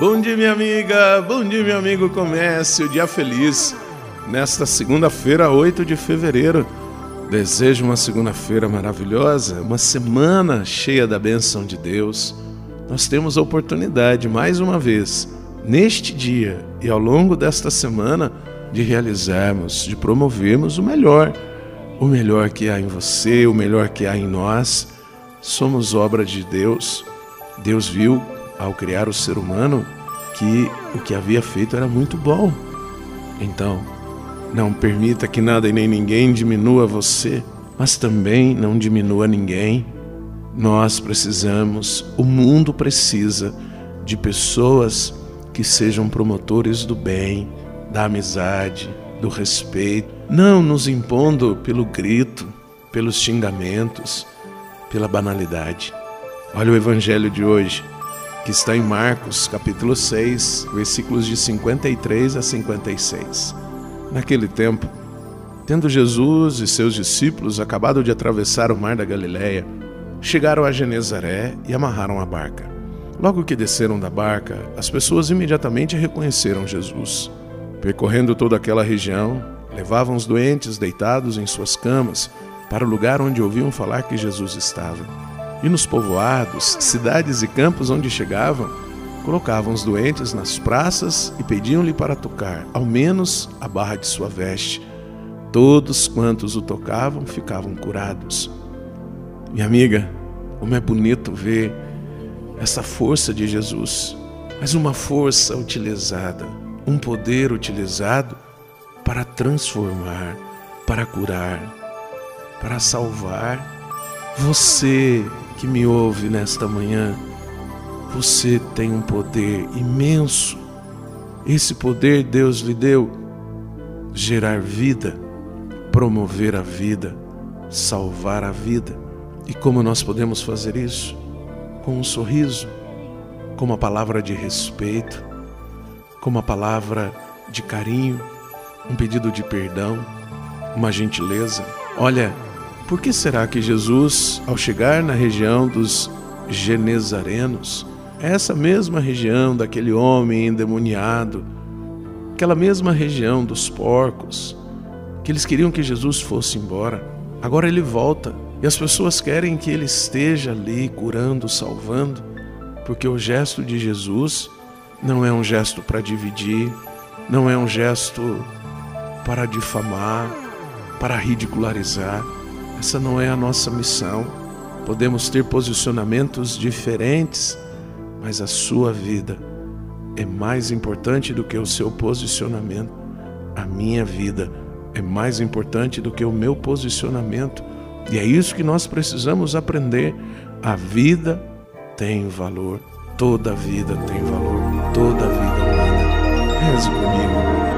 Bom dia, minha amiga. Bom dia, meu amigo. Comece o dia feliz nesta segunda-feira, 8 de fevereiro. Desejo uma segunda-feira maravilhosa, uma semana cheia da bênção de Deus. Nós temos a oportunidade, mais uma vez, neste dia e ao longo desta semana, de realizarmos, de promovermos o melhor. O melhor que há em você, o melhor que há em nós. Somos obra de Deus. Deus viu ao criar o ser humano, que o que havia feito era muito bom. Então, não permita que nada e nem ninguém diminua você, mas também não diminua ninguém. Nós precisamos, o mundo precisa de pessoas que sejam promotores do bem, da amizade, do respeito, não nos impondo pelo grito, pelos xingamentos, pela banalidade. Olha o evangelho de hoje que está em Marcos, capítulo 6, versículos de 53 a 56. Naquele tempo, tendo Jesus e seus discípulos acabado de atravessar o mar da Galiléia, chegaram a Genezaré e amarraram a barca. Logo que desceram da barca, as pessoas imediatamente reconheceram Jesus. Percorrendo toda aquela região, levavam os doentes deitados em suas camas para o lugar onde ouviam falar que Jesus estava. E nos povoados, cidades e campos onde chegavam, colocavam os doentes nas praças e pediam-lhe para tocar, ao menos a barra de sua veste. Todos quantos o tocavam ficavam curados. Minha amiga, como é bonito ver essa força de Jesus, mas uma força utilizada, um poder utilizado para transformar, para curar, para salvar. Você que me ouve nesta manhã, você tem um poder imenso. Esse poder Deus lhe deu gerar vida, promover a vida, salvar a vida. E como nós podemos fazer isso? Com um sorriso, com uma palavra de respeito, com uma palavra de carinho, um pedido de perdão, uma gentileza. Olha, por que será que Jesus, ao chegar na região dos Genezarenos, essa mesma região daquele homem endemoniado, aquela mesma região dos porcos, que eles queriam que Jesus fosse embora, agora ele volta e as pessoas querem que ele esteja ali curando, salvando, porque o gesto de Jesus não é um gesto para dividir, não é um gesto para difamar, para ridicularizar essa não é a nossa missão. Podemos ter posicionamentos diferentes, mas a sua vida é mais importante do que o seu posicionamento. A minha vida é mais importante do que o meu posicionamento. E é isso que nós precisamos aprender. A vida tem valor. Toda vida tem valor. Toda vida humana. Reze comigo.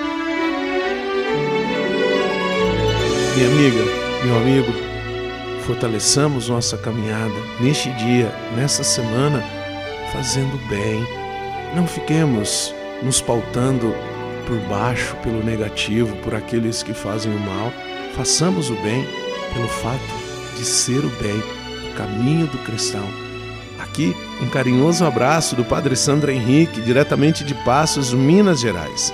Minha amiga, meu amigo, fortaleçamos nossa caminhada neste dia, nessa semana, fazendo bem. Não fiquemos nos pautando por baixo, pelo negativo, por aqueles que fazem o mal. Façamos o bem pelo fato de ser o bem, o caminho do cristão. Aqui, um carinhoso abraço do Padre Sandro Henrique, diretamente de Passos, Minas Gerais.